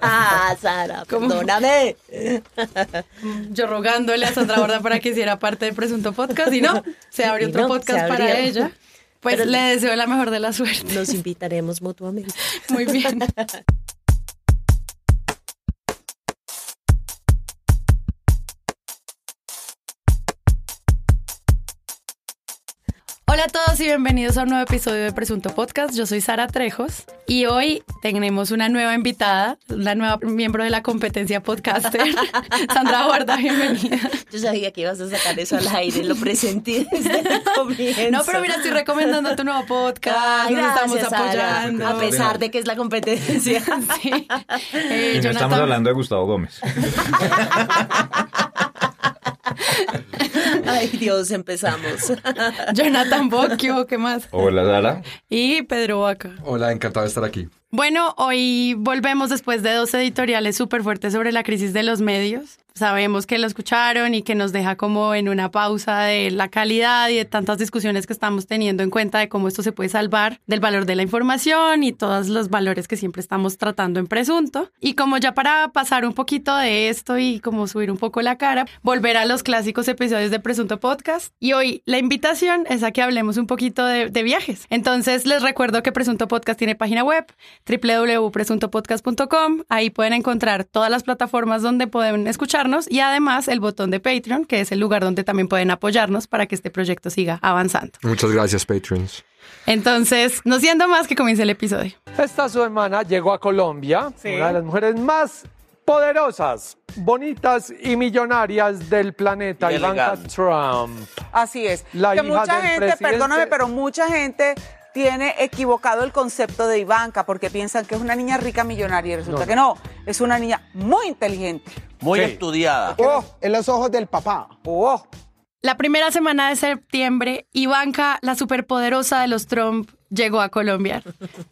Ah, Sara, perdóname. Yo rogándole a Sandra Borda para que hiciera parte del presunto podcast y no, se abrió Y otro no, podcast para ella. Pues Pero- le deseo la mejor de la suerte. Nos invitaremos mutuamente. Muy bien. a todos y bienvenidos a un nuevo episodio de Presunto Podcast. Yo soy Sara Trejos y hoy tenemos una nueva invitada, la nueva miembro de la competencia podcaster, Sandra Borda, bienvenida. Yo sabía que ibas a sacar eso al aire, lo presenté desde el comienzo. No, pero mira, estoy recomendando tu nuevo podcast, Ay, nos estamos Sara. apoyando. A pesar de que es la competencia. Sí. Eh, Y no estamos hablando de Gustavo Gómez. Ay, Dios, empezamos. Jonathan Bocchio, ¿qué más? Hola, Sara. Y Pedro Vaca. Hola, encantado de estar aquí. Bueno, hoy volvemos después de dos editoriales súper fuertes sobre la crisis de los medios. Sabemos que lo escucharon y que nos deja como en una pausa de la calidad y de tantas discusiones que estamos teniendo en cuenta de cómo esto se puede salvar del valor de la información y todos los valores que siempre estamos tratando en presunto. Y como ya para pasar un poquito de esto y como subir un poco la cara, volver a los clásicos episodios de Presunto Podcast. Y hoy la invitación es a que hablemos un poquito de, de viajes. Entonces les recuerdo que Presunto Podcast tiene página web www.presuntopodcast.com. Ahí pueden encontrar todas las plataformas donde pueden escucharnos y además el botón de Patreon, que es el lugar donde también pueden apoyarnos para que este proyecto siga avanzando. Muchas gracias, patrons. Entonces, no siendo más que comience el episodio. Esta semana llegó a Colombia una de las mujeres más poderosas, bonitas y millonarias del planeta, Y Ivanka. Trump. Así es. La que hija mucha del gente, presidente- perdóname, pero mucha gente tiene equivocado el concepto de Ivanka porque piensan que es una niña rica millonaria y resulta No, no. que no, es una niña muy inteligente. Muy Sí. estudiada. Oh, en los ojos del papá. oh. La primera semana de septiembre, Ivanka, la superpoderosa de los Trump, llegó a Colombia.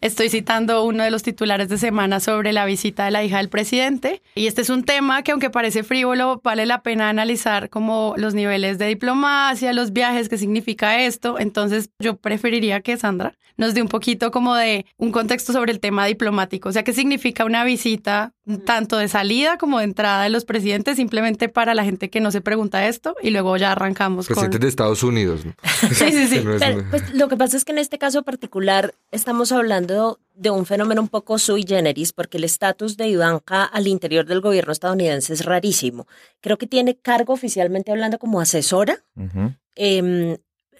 Estoy citando uno de los titulares de semana sobre la visita de la hija del presidente. Y este es un tema que, aunque parece frívolo, vale la pena analizar como los niveles de diplomacia, los viajes, qué significa esto. Entonces, yo preferiría que Sandra nos dé un poquito como de un contexto sobre el tema diplomático. O sea, qué significa una visita tanto de salida como de entrada de los presidentes, simplemente para la gente que no se pregunta esto. Y luego ya arrancamos con... Presidentes de Estados Unidos. ¿no? Sí, sí, sí. Pero, pues, lo que pasa es que en este caso particular estamos hablando de un fenómeno un poco sui generis, porque el estatus de Ivanka al interior del gobierno estadounidense es rarísimo. Creo que tiene cargo oficialmente hablando como asesora. Em,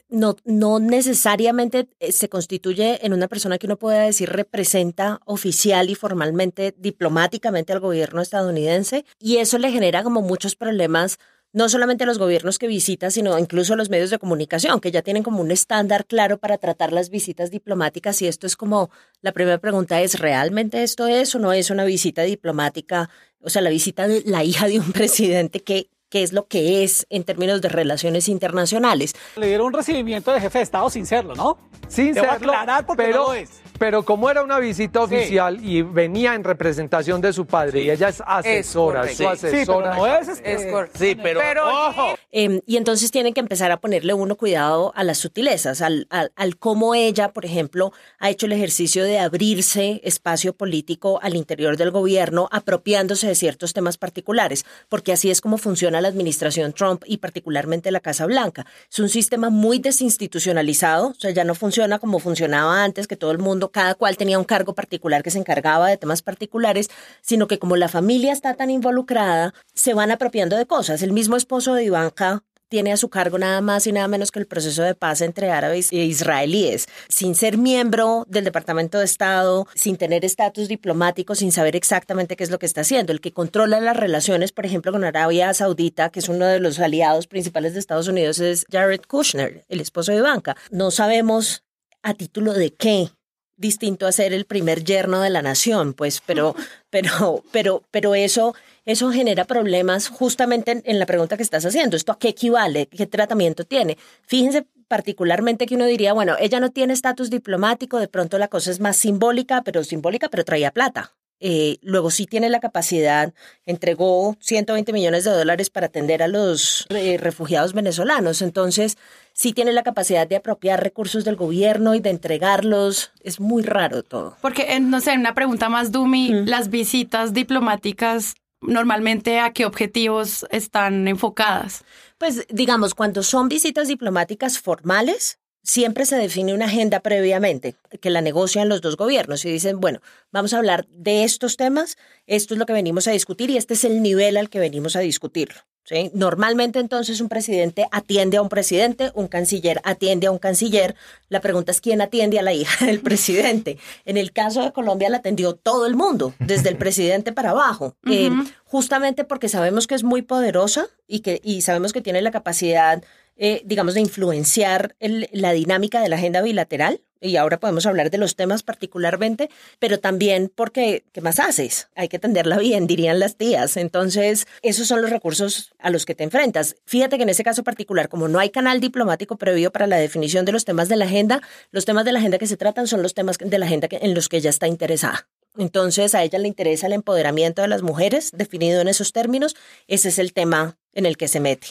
no, no necesariamente eh, se constituye en una persona que uno pueda decir representa oficial y formalmente, diplomáticamente al gobierno estadounidense. Y eso le genera como muchos problemas, no solamente los gobiernos que visita, sino incluso los medios de comunicación, que ya tienen como un estándar claro para tratar las visitas diplomáticas. Y esto es como, la primera pregunta es, ¿realmente esto es o no es una visita diplomática? O sea, la visita de la hija de un presidente que qué es lo que es en términos de relaciones internacionales. Le dieron un recibimiento de jefe de Estado sin serlo, ¿no? Sin Te voy a serlo, aclarar porque pero, no lo es. Pero como era una visita Sí. oficial y venía en representación de su padre y ella es asesora, su Sí, asesora. Sí, pero no es, Es. Sí, pero, ojo. Eh, y entonces tienen que empezar a ponerle uno cuidado a las sutilezas, al, al, al cómo ella, por ejemplo, ha hecho el ejercicio de abrirse espacio político al interior del gobierno, apropiándose de ciertos temas particulares, porque así es como funciona la administración Trump y particularmente la Casa Blanca. Es un sistema muy desinstitucionalizado, o sea, ya no funciona como funcionaba antes, que todo el mundo, cada cual tenía un cargo particular que se encargaba de temas particulares, sino que como la familia está tan involucrada, se van apropiando de cosas. El mismo esposo de Ivanka tiene a su cargo nada más y nada menos que el proceso de paz entre árabes e israelíes, sin ser miembro del Departamento de Estado, sin tener estatus diplomático, sin saber exactamente qué es lo que está haciendo. El que controla las relaciones, por ejemplo, con Arabia Saudita, que es uno de los aliados principales de Estados Unidos, es Jared Kushner, el esposo de Ivanka. No sabemos a título de qué distinto a ser el primer yerno de la nación, pues, pero, pero, pero, pero eso, eso genera problemas justamente en, en la pregunta que estás haciendo. ¿Esto a qué equivale? ¿Qué tratamiento tiene? Fíjense particularmente que uno diría, bueno, ella no tiene estatus diplomático, de pronto la cosa es más simbólica, pero simbólica, pero traía plata. eh, luego sí tiene la capacidad, entregó 120 millones de dólares para atender a los eh, refugiados venezolanos. Entonces, sí tiene la capacidad de apropiar recursos del gobierno y de entregarlos. Es muy raro todo. Porque, no sé, una pregunta más, Dumi, las visitas diplomáticas normalmente a qué objetivos están enfocadas? Pues digamos, cuando son visitas diplomáticas formales, siempre se define una agenda previamente que la negocian los dos gobiernos y dicen, bueno, vamos a hablar de estos temas, esto es lo que venimos a discutir y este es el nivel al que venimos a discutirlo. ¿sí? Normalmente entonces un presidente atiende a un presidente, un canciller atiende a un canciller. La pregunta es quién atiende a la hija del presidente. En el caso de Colombia la atendió todo el mundo, desde el presidente para abajo, eh, justamente porque sabemos que es muy poderosa y, que, y sabemos que tiene la capacidad eh, digamos, de influenciar la dinámica de la agenda bilateral. Y ahora podemos hablar de los temas particularmente, pero también porque, ¿qué más haces? Hay que atenderla bien, dirían las tías. Entonces, esos son los recursos a los que te enfrentas. Fíjate que en ese caso particular, como no hay canal diplomático previo para la definición de los temas de la agenda, los temas de la agenda que se tratan son los temas de la agenda en los que ella está interesada. Entonces, a ella le interesa el empoderamiento de las mujeres, definido en esos términos. Ese es el tema en el que se mete.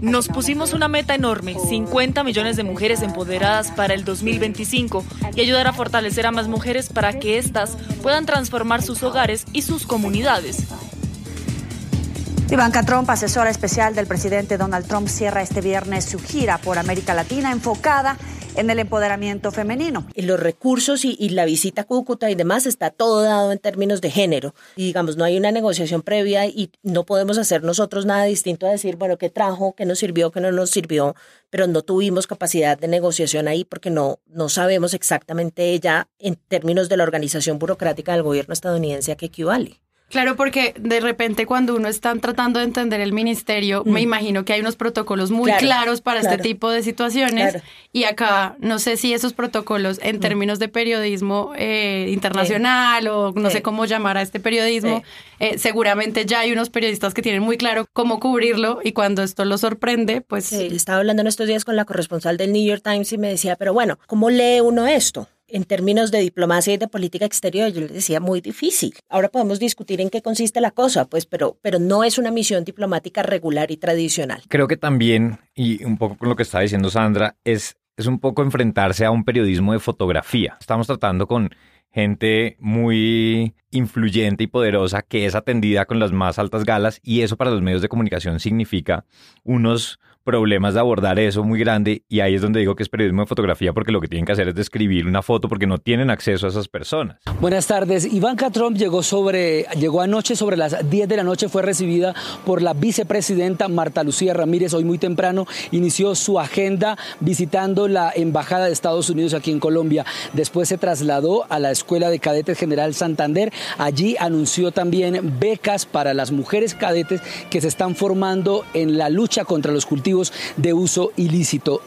Nos pusimos una meta enorme, 50 millones de mujeres empoderadas para el 2025 y ayudar a fortalecer a más mujeres para que éstas puedan transformar sus hogares y sus comunidades. Ivanka Trump, asesora especial del presidente Donald Trump, cierra este viernes su gira por América Latina enfocada en el empoderamiento femenino. Y los recursos y, la visita a Cúcuta y demás está todo dado en términos de género. Y digamos, no hay una negociación previa y no podemos hacer nosotros nada distinto a decir, bueno, qué trajo, qué nos sirvió, qué no nos sirvió, pero no tuvimos capacidad de negociación ahí porque no, no sabemos exactamente ella en términos de la organización burocrática del gobierno estadounidense a qué equivale. Claro, porque de repente cuando uno está tratando de entender el ministerio, me mm. imagino que hay unos protocolos muy claros para este tipo de situaciones. Y acá no sé si esos protocolos en mm. términos de periodismo eh, internacional o no sé cómo llamar a este periodismo, eh, seguramente ya hay unos periodistas que tienen muy claro cómo cubrirlo y cuando esto lo sorprende, pues... Sí, estaba hablando en estos días con la corresponsal del New York Times y me decía, pero bueno, ¿cómo lee uno esto? En términos de diplomacia y de política exterior, yo le decía muy difícil. Ahora podemos discutir en qué consiste la cosa, pues, pero, pero no es una misión diplomática regular y tradicional. Creo que también, y un poco con lo que está diciendo Sandra, es, es un poco enfrentarse a un periodismo de fotografía. Estamos tratando con gente muy influyente y poderosa que es atendida con las más altas galas y eso para los medios de comunicación significa unos problemas de abordar eso muy grande y ahí es donde digo que es periodismo de fotografía porque lo que tienen que hacer es describir una foto porque no tienen acceso a esas personas. Buenas tardes. Ivanka Trump llegó sobre llegó anoche sobre las 10 de la noche fue recibida por la vicepresidenta Marta Lucía Ramírez hoy muy temprano inició su agenda visitando la embajada de Estados Unidos aquí en Colombia. Después se trasladó a la Escuela de Cadetes General Santander. Allí anunció también becas para las mujeres cadetes que se están formando en la lucha contra los cultivos de uso ilícito.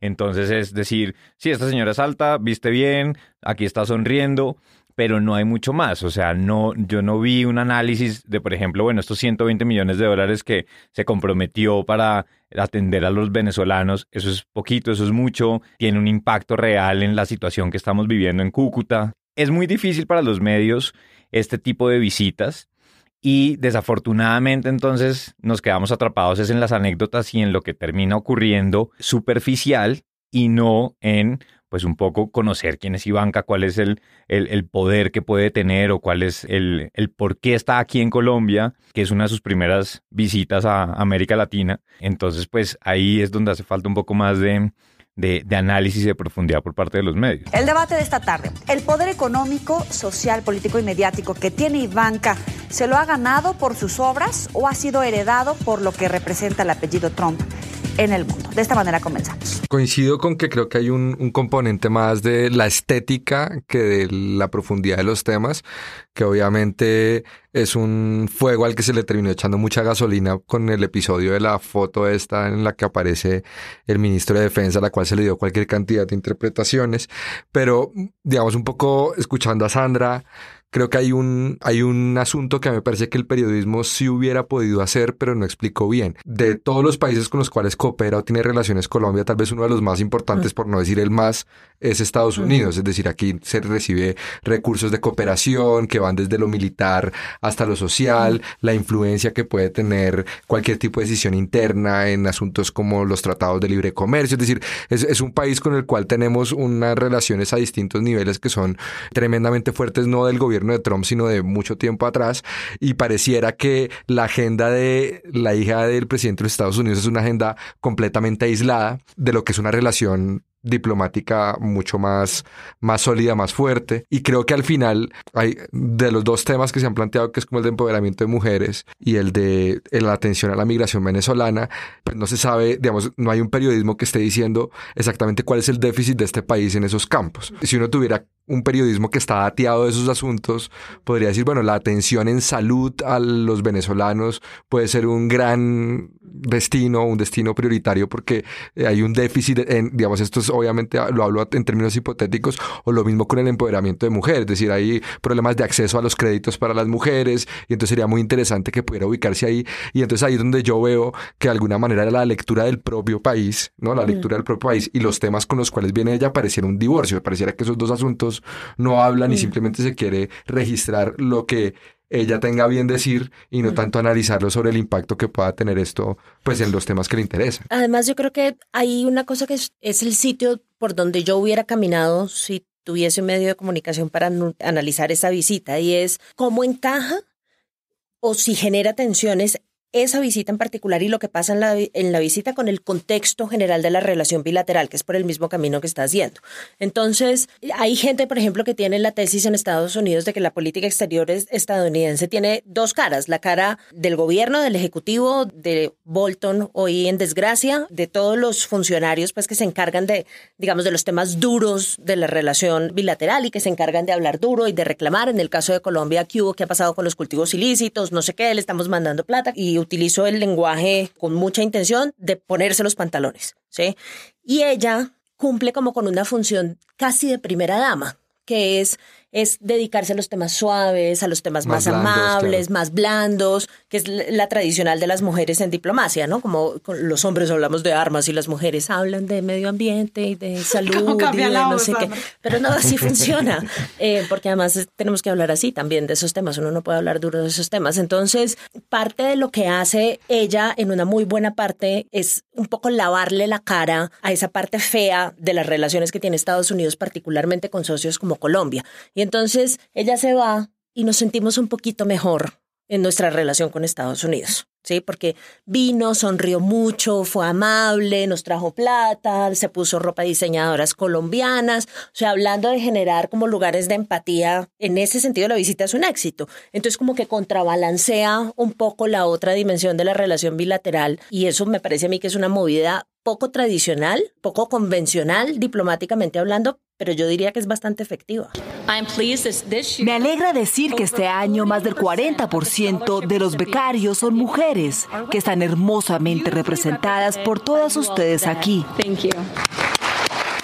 Entonces es decir, si esta señora es alta, viste bien, aquí está sonriendo, pero no hay mucho más. O sea, no, yo no vi un análisis de, por ejemplo, bueno, estos 120 millones de dólares que se comprometió para atender a los venezolanos, eso es poquito, eso es mucho, tiene un impacto real en la situación que estamos viviendo en Cúcuta. Es muy difícil para los medios este tipo de visitas y desafortunadamente entonces nos quedamos atrapados es en las anécdotas y en lo que termina ocurriendo superficial y no en pues un poco conocer quién es Ivanka, cuál es el, el, poder que puede tener o cuál es el, el por qué está aquí en Colombia, que es una de sus primeras visitas a América Latina. Entonces, pues ahí es donde hace falta un poco más de, de, análisis y de profundidad por parte de los medios. El debate de esta tarde, el poder económico, social, político y mediático que tiene Ivanka, ¿se lo ha ganado por sus obras o ha sido heredado por lo que representa el apellido Trump? En el mundo. De esta manera comenzamos. Coincido con que creo que hay un, componente más de la estética que de la profundidad de los temas, que obviamente es un fuego al que se le terminó echando mucha gasolina con el episodio de la foto esta en la que aparece el ministro de Defensa, a la cual se le dio cualquier cantidad de interpretaciones, pero digamos un poco escuchando a Sandra, creo que hay un, hay un asunto que me parece que el periodismo sí hubiera podido hacer, pero no explicó bien. De todos los países con los cuales coopera o tiene relaciones Colombia, tal vez uno de los más importantes, por no decir el más, es Estados Unidos. Es decir, aquí se recibe recursos de cooperación que van desde lo militar hasta lo social, la influencia que puede tener cualquier tipo de decisión interna en asuntos como los tratados de libre comercio. Es decir, es, es un país con el cual tenemos unas relaciones a distintos niveles que son tremendamente fuertes, no del gobierno de Trump, sino de mucho tiempo atrás, y pareciera que la agenda de la hija del presidente de los Estados Unidos es una agenda completamente aislada de lo que es una relación diplomática mucho más, más sólida, más fuerte. Y creo que al final hay de los dos temas que se han planteado, que es como el de empoderamiento de mujeres y el de la atención a la migración venezolana, pues no se sabe, digamos, no hay un periodismo que esté diciendo exactamente cuál es el déficit de este país en esos campos. Si uno tuviera un periodismo que está dateado de esos asuntos, podría decir, bueno, la atención en salud a los venezolanos puede ser un gran destino, un destino prioritario porque hay un déficit en, digamos, esto es obviamente lo hablo en términos hipotéticos, o lo mismo con el empoderamiento de mujeres, es decir, hay problemas de acceso a los créditos para las mujeres, y entonces sería muy interesante que pudiera ubicarse ahí, y entonces ahí es donde yo veo que de alguna manera la lectura del propio país, ¿no? La lectura del propio país y los temas con los cuales viene ella pareciera un divorcio, pareciera que esos dos asuntos no hablan y simplemente se quiere registrar lo que ella tenga bien decir y no tanto analizarlo sobre el impacto que pueda tener esto pues en los temas que le interesan. Además, yo creo que hay una cosa que es, es el sitio por donde yo hubiera caminado si tuviese un medio de comunicación para analizar esa visita y es cómo encaja o si genera tensiones esa visita en particular y lo que pasa en la, en la visita con el contexto general de la relación bilateral, que es por el mismo camino que está haciendo. Entonces, hay gente, por ejemplo, que tiene la tesis en Estados Unidos de que la política exterior estadounidense tiene dos caras, la cara del gobierno, del ejecutivo, de Bolton hoy en desgracia, de todos los funcionarios pues que se encargan de, digamos, de los temas duros de la relación bilateral y que se encargan de hablar duro y de reclamar. En el caso de Colombia, ¿qué hubo? ¿Qué ha pasado con los cultivos ilícitos? No sé qué, le estamos mandando plata y utilizó el lenguaje con mucha intención de ponerse los pantalones, ¿sí? Y ella cumple como con una función casi de primera dama, que es es dedicarse a los temas suaves, a los temas más, amables, más blandos, que es la tradicional de las mujeres en diplomacia, ¿no? Como los hombres hablamos de armas y las mujeres hablan de medio ambiente y de salud y de no sé qué. Pero no, así funciona, eh, porque además tenemos que hablar así también de esos temas, uno no puede hablar duro de esos temas. Entonces, parte de lo que hace ella en una muy buena parte es un poco lavarle la cara a esa parte fea de las relaciones que tiene Estados Unidos, particularmente con socios como Colombia. Y entonces ella se va y nos sentimos un poquito mejor en nuestra relación con Estados Unidos, ¿sí? Porque vino, sonrió mucho, fue amable, nos trajo plata, se puso ropa diseñadoras colombianas, o sea, hablando de generar como lugares de empatía, en ese sentido la visita es un éxito. Entonces como que contrabalancea un poco la otra dimensión de la relación bilateral y eso me parece a mí que es una movida poco tradicional, poco convencional diplomáticamente hablando, pero yo diría que es bastante efectiva. Me alegra decir que este año más del 40% de los becarios son mujeres, que están hermosamente representadas por todas ustedes aquí.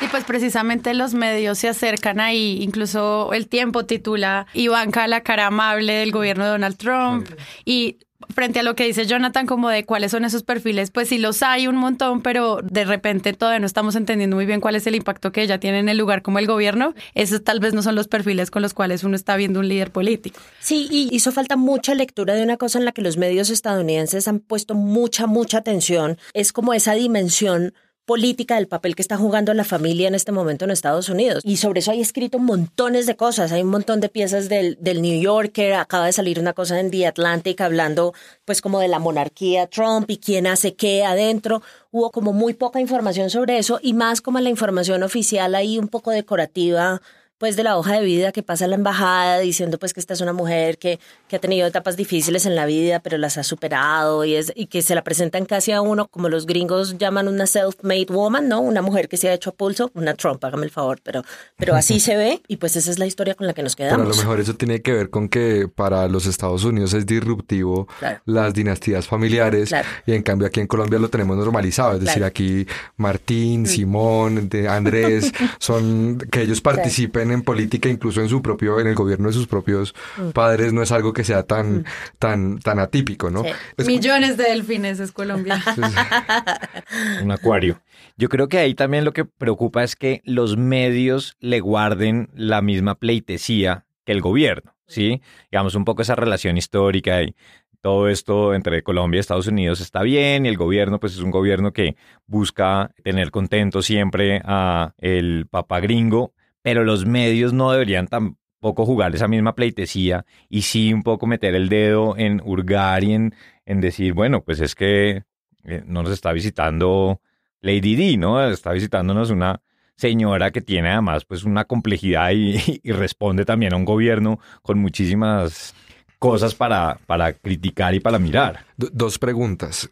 Y pues precisamente los medios se acercan ahí, incluso el tiempo titula Ivanka la cara amable del gobierno de Donald Trump y frente a lo que dice Jonathan, como de cuáles son esos perfiles, pues sí los hay un montón, pero de repente todavía no estamos entendiendo muy bien cuál es el impacto que ella tiene en el lugar como el gobierno. Esos tal vez no son los perfiles con los cuales uno está viendo un líder político. Sí, y hizo falta mucha lectura de una cosa en la que los medios estadounidenses han puesto mucha, mucha atención. Es como esa dimensión política del papel que está jugando la familia en este momento en Estados Unidos. Y sobre eso hay escrito montones de cosas. Hay un montón de piezas del, del New Yorker. Acaba de salir una cosa en The Atlantic hablando pues como de la monarquía Trump y quién hace qué adentro. Hubo como muy poca información sobre eso y más como la información oficial ahí un poco decorativa pues de la hoja de vida que pasa la embajada diciendo pues que esta es una mujer que, que ha tenido etapas difíciles en la vida pero las ha superado y, es, y que se la presentan casi a uno como los gringos llaman una self-made woman, ¿no? Una mujer que se ha hecho a pulso, una Trump, hágame el favor, pero, pero así se ve y pues esa es la historia con la que nos quedamos. Pero a lo mejor eso tiene que ver con que para los Estados Unidos es disruptivo las dinastías familiares y en cambio aquí en Colombia lo tenemos normalizado, es decir, aquí Martín, mm. Simón, Andrés, son que ellos participen hacen en política, incluso en su propio, en el gobierno de sus propios Mm. padres, no es algo que sea tan, tan, tan atípico, ¿no? Es- Millones de delfines es Colombia. un acuario. Yo creo que ahí también lo que preocupa es que los medios le guarden la misma pleitesía que el gobierno, ¿sí? Digamos, un poco esa relación histórica y todo esto entre Colombia y Estados Unidos está bien y el gobierno pues es un gobierno que busca tener contento siempre a el papá gringo, pero los medios no deberían tampoco jugar esa misma pleitesía y sí un poco meter el dedo en hurgar y en, en decir, bueno, pues es que eh, no nos está visitando Lady D, ¿no? Está visitándonos una señora que tiene además pues una complejidad y, y responde también a un gobierno con muchísimas cosas para, para criticar y para mirar. Do- dos preguntas.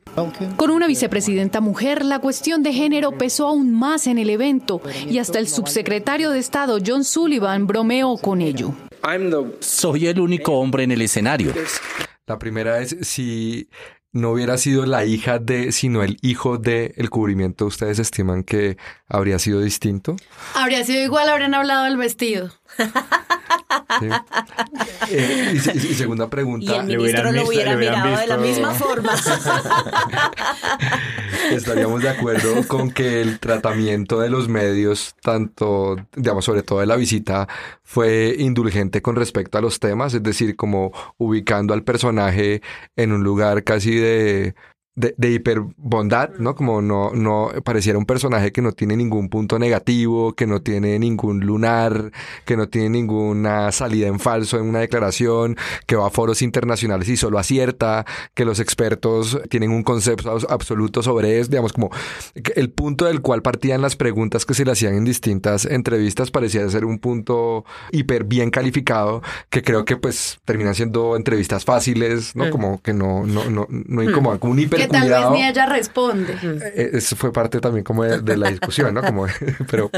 Con una vicepresidenta mujer, la cuestión de género pesó aún más en el evento y hasta el subsecretario de Estado John Sullivan bromeó con ello. Soy el único hombre en el escenario. La primera es si no hubiera sido la hija de, sino el hijo de el cubrimiento, ¿ustedes estiman que habría sido distinto? Habría sido igual, habrían hablado del vestido. Sí. Eh, y, se- y segunda Y pregunta. el ministro lo hubiera mirado de la misma forma. Estaríamos de acuerdo con que el tratamiento de los medios, tanto, digamos, sobre todo de la visita, fue indulgente con respecto a los temas, es decir, como ubicando al personaje en un lugar casi de, de, de hiperbondad, ¿no? Como no, no pareciera un personaje que no tiene ningún punto negativo, que no tiene ningún lunar, que no tiene ninguna salida en falso en una declaración, que va a foros internacionales y solo acierta, que los expertos tienen un concepto abs- absoluto sobre eso, digamos, como el punto del cual partían las preguntas que se le hacían en distintas entrevistas parecía ser un punto hiper bien calificado, que creo que pues terminan siendo entrevistas fáciles, ¿no? Mm. Como que no, no, no, no incomodan, como un hiper Que tal vez ni ella responde. Eh, Eso fue parte también como de, de la discusión, ¿no? Como, pero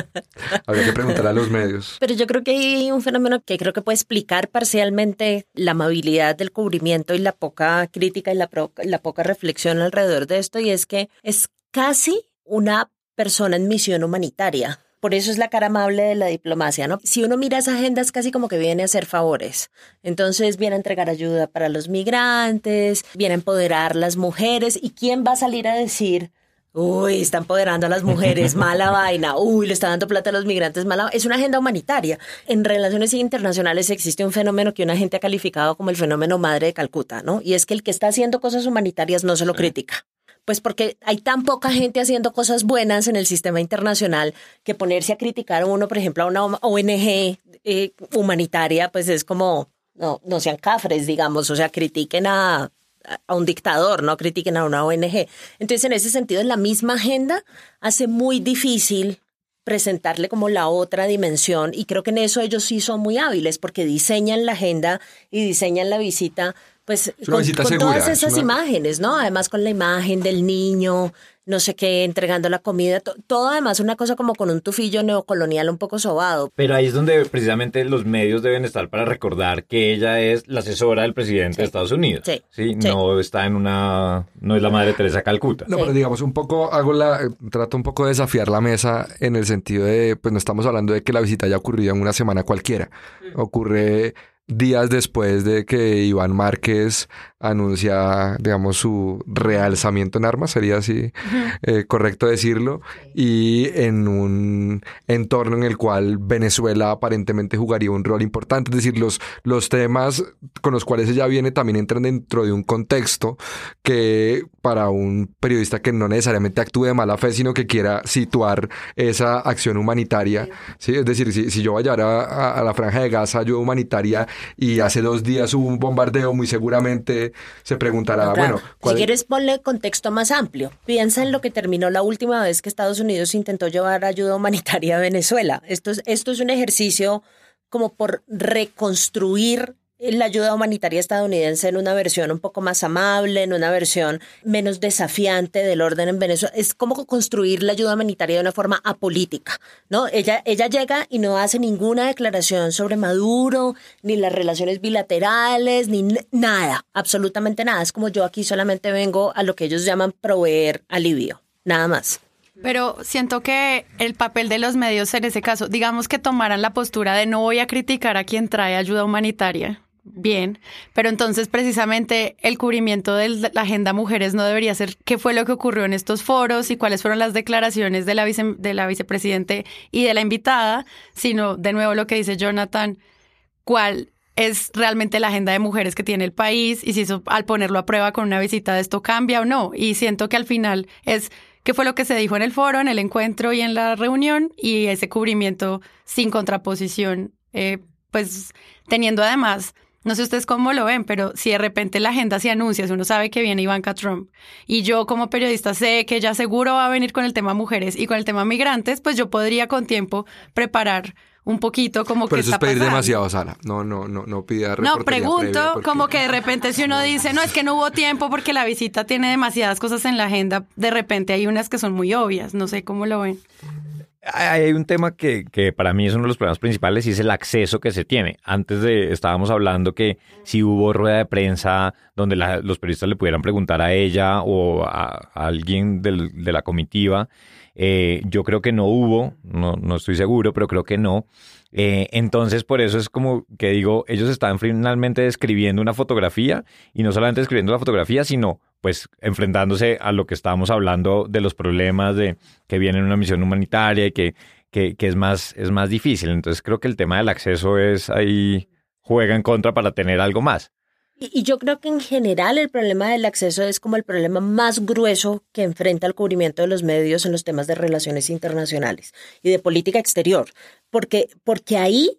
habría que preguntarle a los medios. Pero yo creo que hay un fenómeno que creo que puede explicar parcialmente la amabilidad del cubrimiento y la poca crítica y la, pro- la poca reflexión alrededor de esto, y es que es casi una persona en misión humanitaria. Por eso es la cara amable de la diplomacia, ¿no? Si uno mira esa agenda es casi como que viene a hacer favores. Entonces viene a entregar ayuda para los migrantes, viene a empoderar las mujeres. ¿Y quién va a salir a decir, Uy, está empoderando a las mujeres, mala vaina. Uy, le está dando plata a los migrantes, mala. Es una agenda humanitaria. En relaciones internacionales existe un fenómeno que una gente ha calificado como el fenómeno madre de Calcuta, ¿no? Y es que el que está haciendo cosas humanitarias no se lo critica. Pues porque hay tan poca gente haciendo cosas buenas en el sistema internacional que ponerse a criticar a uno, por ejemplo, a una ONG eh, humanitaria, pues es como, no, no sean cafres, digamos, o sea, critiquen a, a un dictador, no critiquen a una ONG. Entonces, en ese sentido, en la misma agenda hace muy difícil presentarle como la otra dimensión y creo que en eso ellos sí son muy hábiles porque diseñan la agenda y diseñan la visita pues con, visita con segura, todas es esas una- imágenes, ¿no? Además con la imagen del niño, no sé qué, entregando la comida, to- todo además una cosa como con un tufillo neocolonial un poco sobado. Pero ahí es donde precisamente los medios deben estar para recordar que ella es la asesora del presidente de Estados Unidos. Sí. Sí, Sí. no está en una, no es la madre Teresa Calcuta. No, pero digamos, un poco hago la, eh, trato un poco de desafiar la mesa en el sentido de, pues no estamos hablando de que la visita haya ocurrido en una semana cualquiera. Ocurre días después de que Iván Márquez anuncia, digamos, su realzamiento en armas, sería así eh, correcto decirlo, y en un entorno en el cual Venezuela aparentemente jugaría un rol importante, es decir, los, los temas con los cuales ella viene también entran dentro de un contexto que para un periodista que no necesariamente actúe de mala fe, sino que quiera situar esa acción humanitaria, ¿sí? es decir, si, si yo voy a llevar a, a- a la franja de Gaza ayuda humanitaria y hace dos días hubo un bombardeo, muy seguramente se preguntará, claro. bueno, ¿cuál- Si quieres ponle contexto más amplio. Piensa en lo que terminó la última vez que Estados Unidos intentó llevar ayuda humanitaria a Venezuela. Esto es, esto es un ejercicio como por reconstruir la ayuda humanitaria estadounidense en una versión un poco más amable, en una versión menos desafiante del orden en Venezuela. Es como construir la ayuda humanitaria de una forma apolítica, ¿no? Ella, ella llega y no hace ninguna declaración sobre Maduro, ni las relaciones bilaterales, ni nada, absolutamente nada. Es como yo aquí solamente vengo a lo que ellos llaman proveer alivio, nada más. Pero siento que el papel de los medios en ese caso, digamos que tomaran la postura de no voy a criticar a quien trae ayuda humanitaria, bien, pero entonces precisamente el cubrimiento de la agenda mujeres no debería ser qué fue lo que ocurrió en estos foros y cuáles fueron las declaraciones de la, vice, de la vicepresidente y de la invitada, sino de nuevo lo que dice Jonathan, cuál es realmente la agenda de mujeres que tiene el país y si eso al ponerlo a prueba con una visita de esto cambia o no. Y siento que al final es qué fue lo que se dijo en el foro, en el encuentro y en la reunión y ese cubrimiento sin contraposición, eh, pues teniendo además no sé ustedes cómo lo ven, pero si de repente la agenda se anuncia, si uno sabe que viene Ivanka Trump y yo como periodista sé que ella seguro va a venir con el tema mujeres y con el tema migrantes, pues yo podría con tiempo preparar un poquito como Pero que eso está es pedir pasando. demasiado, Sara. No, no, no, no pida No, pregunto, porque- como que de repente si uno dice, no, es que no hubo tiempo porque la visita tiene demasiadas cosas en la agenda, de repente hay unas que son muy obvias, no sé cómo lo ven. Hay un tema que, que para mí es uno de los problemas principales y es el acceso que se tiene. Antes de estábamos hablando que si hubo rueda de prensa donde los periodistas le pudieran preguntar a ella o a, alguien de la comitiva. Eh, yo creo que no hubo, no, no estoy seguro, pero creo que no. Eh, entonces, por eso es como que digo, ellos están finalmente describiendo una fotografía y no solamente describiendo la fotografía, sino pues enfrentándose a lo que estábamos hablando de los problemas de que viene en una misión humanitaria y que, que, que es, más, es más difícil. Entonces creo que el tema del acceso es ahí, juega en contra para tener algo más. Y y yo creo que en general el problema del acceso es como el problema más grueso que enfrenta el cubrimiento de los medios en los temas de relaciones internacionales y de política exterior, porque, porque ahí,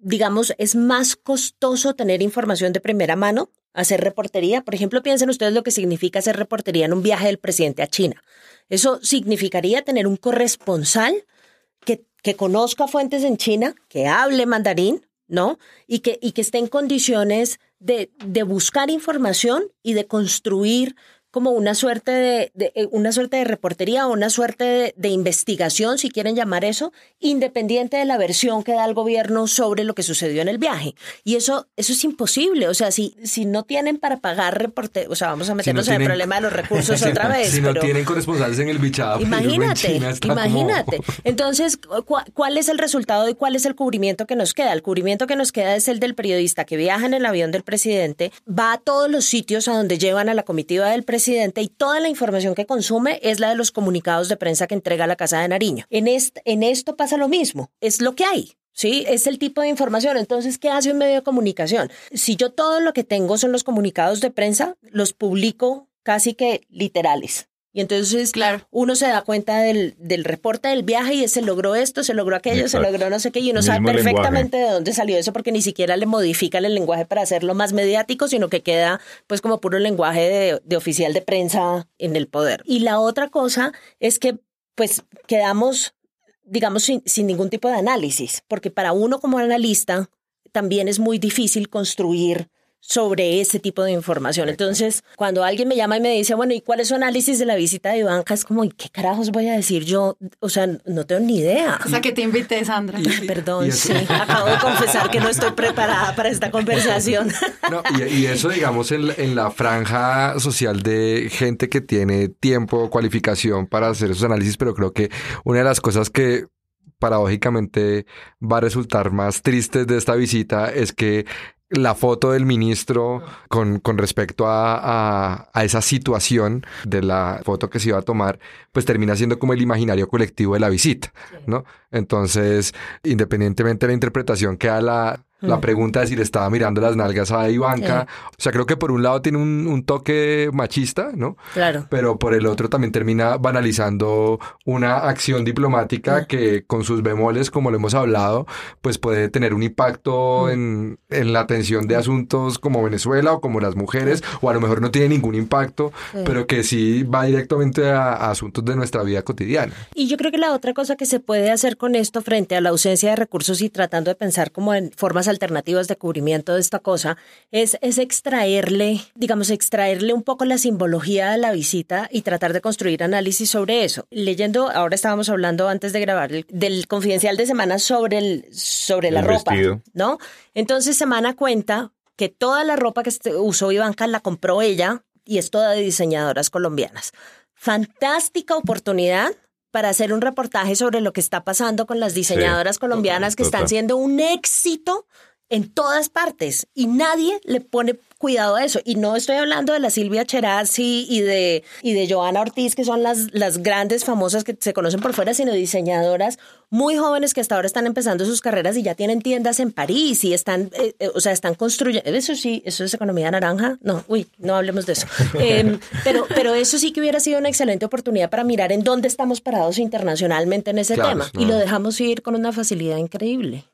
digamos, es más costoso tener información de primera mano, hacer reportería. Por ejemplo, piensen ustedes lo que significa hacer reportería en un viaje del presidente a China. Eso significaría tener un corresponsal que, que conozca fuentes en China, que hable mandarín, ¿no? Y que, y que esté en condiciones de, de buscar información y de construir como una suerte de, de- eh, una suerte de reportería o una suerte de, de investigación, si quieren llamar eso, independiente de la versión que da el gobierno sobre lo que sucedió en el viaje. Y eso, eso es imposible. O sea, si, si no tienen para pagar reporteros, o sea, vamos a meternos en el problema de los recursos otra vez. Si no tienen corresponsales en el bichado, Imagínate, como- imagínate. Entonces, cu- ¿cuál es el resultado y cuál es el cubrimiento que nos queda? El cubrimiento que nos queda es el del periodista que viaja en el avión del presidente, va a todos los sitios a donde llevan a la comitiva del presidente y toda la información que consume es la de los comunicados de prensa que entrega la Casa de Nariño. En, en esto pasa lo mismo, es lo que hay. Sí, es el tipo de información. Entonces, ¿qué hace un medio de comunicación? Si yo todo lo que tengo son los comunicados de prensa, los publico casi que literales. Y entonces Claro. uno se da cuenta del, del reporte del viaje y se logró esto, se logró aquello, se logró no sé qué, y uno sabe lenguaje. perfectamente de dónde salió eso porque ni siquiera le modifican el lenguaje para hacerlo más mediático, sino que queda pues como puro lenguaje de, de oficial de prensa en el poder. Y la otra cosa es que pues quedamos, digamos, sin, sin ningún tipo de análisis, porque para uno como analista también es muy difícil construir sobre ese tipo de información. Entonces, cuando alguien me llama y me dice, bueno, ¿y cuál es su análisis de la visita de Ivanka? Es como, ¿y qué carajos voy a decir yo? O sea, no tengo ni idea. O sea, que te invité, Sandra. Perdón, y eso- sí. Acabo de confesar que no estoy preparada para esta conversación. No, y, y eso, digamos, en, la- en la franja social de gente que tiene tiempo, cualificación para hacer esos análisis, pero creo que una de las cosas que paradójicamente va a resultar más tristes de esta visita es que la foto del ministro con, con respecto a, a- a esa situación de la foto que se iba a tomar, pues termina siendo como el imaginario colectivo de la visita, ¿no? Entonces, independientemente de la interpretación que da la, la Mm. pregunta de si le estaba mirando las nalgas a Ivanka, o sea, creo que por un lado tiene un, un toque machista, ¿no? Claro. Pero por el otro también termina banalizando una acción diplomática que con sus bemoles, como lo hemos hablado, pues puede tener un impacto en, en la atención de asuntos como Venezuela o como las mujeres, o a lo mejor no tiene ningún impacto, pero que sí va directamente a, a asuntos de nuestra vida cotidiana. Y yo creo que la otra cosa que se puede hacer con esto frente a la ausencia de recursos y tratando de pensar como en formas alternativas de cubrimiento de esta cosa es, es extraerle, digamos, extraerle un poco la simbología de la visita y tratar de construir análisis sobre eso. Leyendo, ahora estábamos hablando antes de grabar el- del confidencial de semana sobre, el, sobre la ropa. ¿no? Entonces Semana cuenta que toda la ropa que este- usó Ivanka la compró ella y es toda de diseñadoras colombianas. Fantástica oportunidad para hacer un reportaje sobre lo que está pasando con las diseñadoras colombianas que total. están siendo un éxito en todas partes y nadie le pone cuidado a eso. Y no estoy hablando de la Silvia Cherazzi y de, y de Joana Ortiz, que son las, las grandes famosas que se conocen por fuera, sino diseñadoras muy jóvenes que hasta ahora están empezando sus carreras y ya tienen tiendas en París y están, eh, eh, o sea, están construyendo. Eso sí, eso es economía naranja. No, uy, no hablemos de eso. Eh, pero, pero eso sí que hubiera sido una excelente oportunidad para mirar en dónde estamos parados internacionalmente en ese Claro, tema. no. Y lo dejamos ir con una facilidad increíble.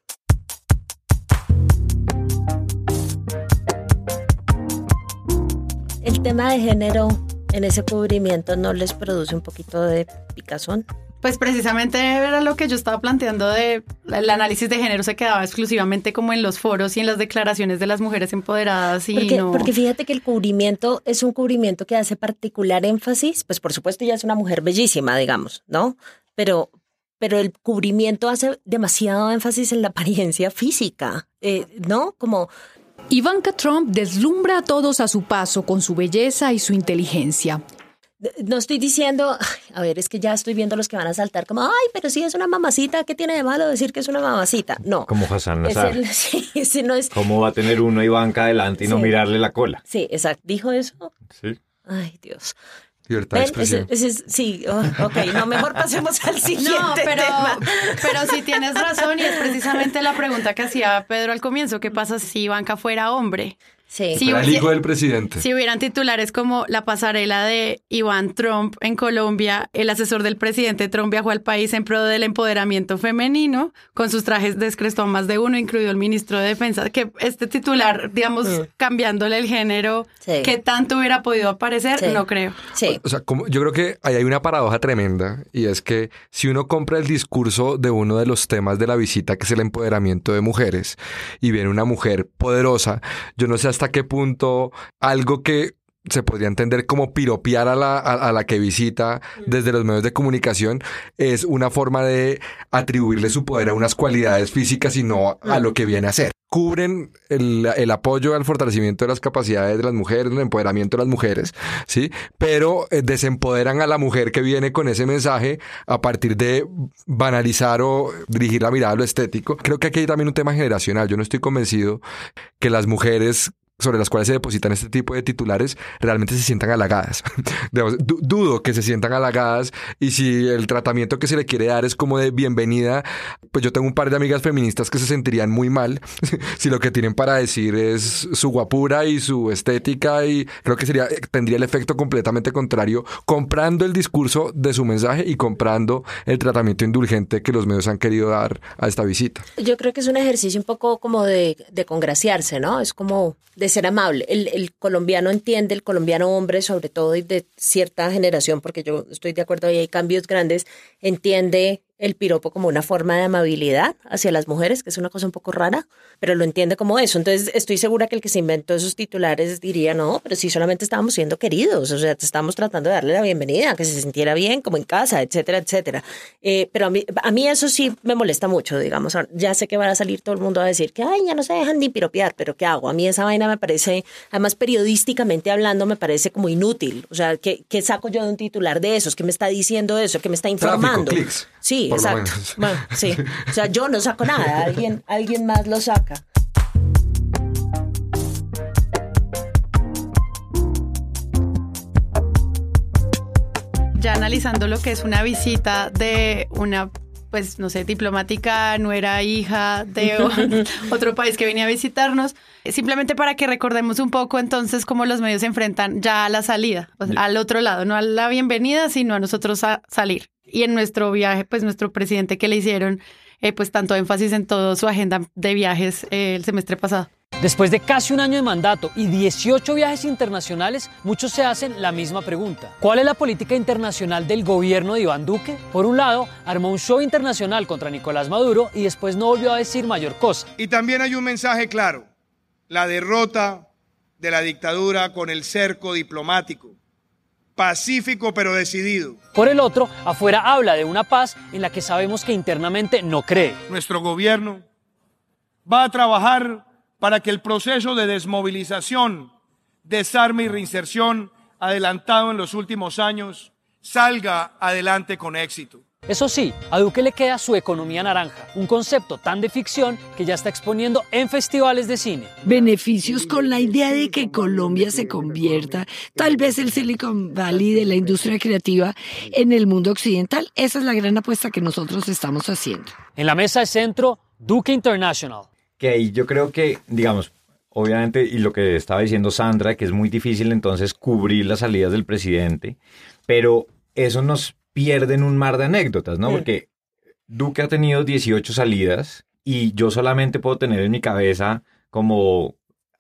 Tema de género en ese cubrimiento no les produce un poquito de picazón. Pues precisamente era lo que yo estaba planteando de el análisis de género se quedaba exclusivamente como en los foros y en las declaraciones de las mujeres empoderadas y Porque, no. porque fíjate que el cubrimiento es un cubrimiento que hace particular énfasis, pues por supuesto ella es una mujer bellísima, digamos, ¿no? Pero, pero el cubrimiento hace demasiado énfasis en la apariencia física, eh, ¿no? Como Ivanka Trump deslumbra a todos a su paso con su belleza y su inteligencia. No estoy diciendo, a ver, es que ya estoy viendo los que van a saltar como, ay, pero sí es una mamacita, ¿qué tiene de malo decir que es una mamacita? No. Como Hassan Es Nazar. el- sí, ese no es. ¿Cómo va a tener uno a Ivanka adelante y no mirarle la cola? Sí, exacto. ¿Dijo eso? Sí. Ay, Dios. Libertad de expresión. ese es- sí, oh, ok, no, mejor pasemos al siguiente No, pero, tema. pero sí tienes razón y es precisamente la pregunta que hacía Pedro al comienzo. ¿Qué pasa si Ivanka fuera hombre? Sí. Si, el si- hijo del presidente. si hubieran titulares como la pasarela de Iván Trump en Colombia, el asesor del presidente Trump viajó al país en pro del empoderamiento femenino, con sus trajes descrestó a más de uno, incluido el ministro de Defensa, que este titular, digamos, cambiándole el género, Sí. que tanto hubiera podido aparecer, Sí. no creo. Sí. O sea, como, yo creo que ahí hay una paradoja tremenda y es que si uno compra el discurso de uno de los temas de la visita, que es el empoderamiento de mujeres, y viene una mujer poderosa, yo no sé hasta qué punto algo que se podría entender como piropear a la, a, a la que visita desde los medios de comunicación es una forma de atribuirle su poder a unas cualidades físicas y no a lo que viene a ser. Cubren el, el apoyo al fortalecimiento de las capacidades de las mujeres, el empoderamiento de las mujeres, ¿sí? Pero eh, desempoderan a la mujer que viene con ese mensaje a partir de banalizar o dirigir la mirada a lo estético. Creo que aquí hay también un tema generacional. Yo no estoy convencido que las mujeres sobre las cuales se depositan este tipo de titulares realmente se sientan halagadas. Dudo que se sientan halagadas y si el tratamiento que se le quiere dar es como de bienvenida, pues yo tengo un par de amigas feministas que se sentirían muy mal si lo que tienen para decir es su guapura y su estética y creo que sería tendría el efecto completamente contrario comprando el discurso de su mensaje y comprando el tratamiento indulgente que los medios han querido dar a esta visita. Yo creo que es un ejercicio un poco como de, de congraciarse, ¿no? Es como ser amable. El, el colombiano entiende, el colombiano hombre, sobre todo de cierta generación, porque yo estoy de acuerdo, ahí hay cambios grandes, entiende el piropo como una forma de amabilidad hacia las mujeres, que es una cosa un poco rara, pero lo entiende como eso. Entonces estoy segura que el que se inventó esos titulares diría, no, pero si solamente estábamos siendo queridos, o sea, te estamos tratando de darle la bienvenida, que se sintiera bien, como en casa, etcétera, etcétera. Eh, pero a mí, a mí eso sí me molesta mucho, digamos. Ya sé que van a salir todo el mundo a decir que, ay, ya no se dejan ni piropear, pero ¿qué hago? A mí esa vaina me parece, además periodísticamente hablando, me parece como inútil. O sea, ¿qué, qué saco yo de un titular de esos? ¿Qué me está diciendo eso? ¿Qué me está informando? Sí, por lo exacto. menos. Bueno, sí. O sea, yo no saco nada, alguien, alguien más lo saca. ya analizando lo que es una visita de una, pues no sé, diplomática, nuera, hija de otro país que venía a visitarnos, simplemente para que recordemos un poco entonces cómo los medios se enfrentan ya a la salida, o sea, al otro lado, no a la bienvenida, sino a nosotros a salir. Y en nuestro viaje, pues nuestro presidente que le hicieron, eh, pues tanto énfasis en toda su agenda de viajes eh, el semestre pasado. Después de casi un año de mandato y 18 viajes internacionales, muchos se hacen la misma pregunta. ¿Cuál es la política internacional del gobierno de Iván Duque? Por un lado, armó un show internacional contra Nicolás Maduro y después no volvió a decir mayor cosa. Y también hay un mensaje claro, la derrota de la dictadura con el cerco diplomático, pacífico pero decidido. Por el otro, afuera habla de una paz en la que sabemos que internamente no cree. Nuestro gobierno va a trabajar para que el proceso de desmovilización, desarme y reinserción adelantado en los últimos años salga adelante con éxito. Eso sí, a Duque le queda su economía naranja, un concepto tan de ficción que ya está exponiendo en festivales de cine. Beneficios con la idea de que Colombia se convierta, tal vez el Silicon Valley de la industria creativa en el mundo occidental. Esa es la gran apuesta que nosotros estamos haciendo. En la mesa de centro, Duque International. Que ahí yo creo que, digamos, obviamente, y lo que estaba diciendo Sandra, que es muy difícil entonces cubrir las salidas del presidente, pero eso nos pierden un mar de anécdotas, ¿no? Porque Duque ha tenido 18 salidas y yo solamente puedo tener en mi cabeza como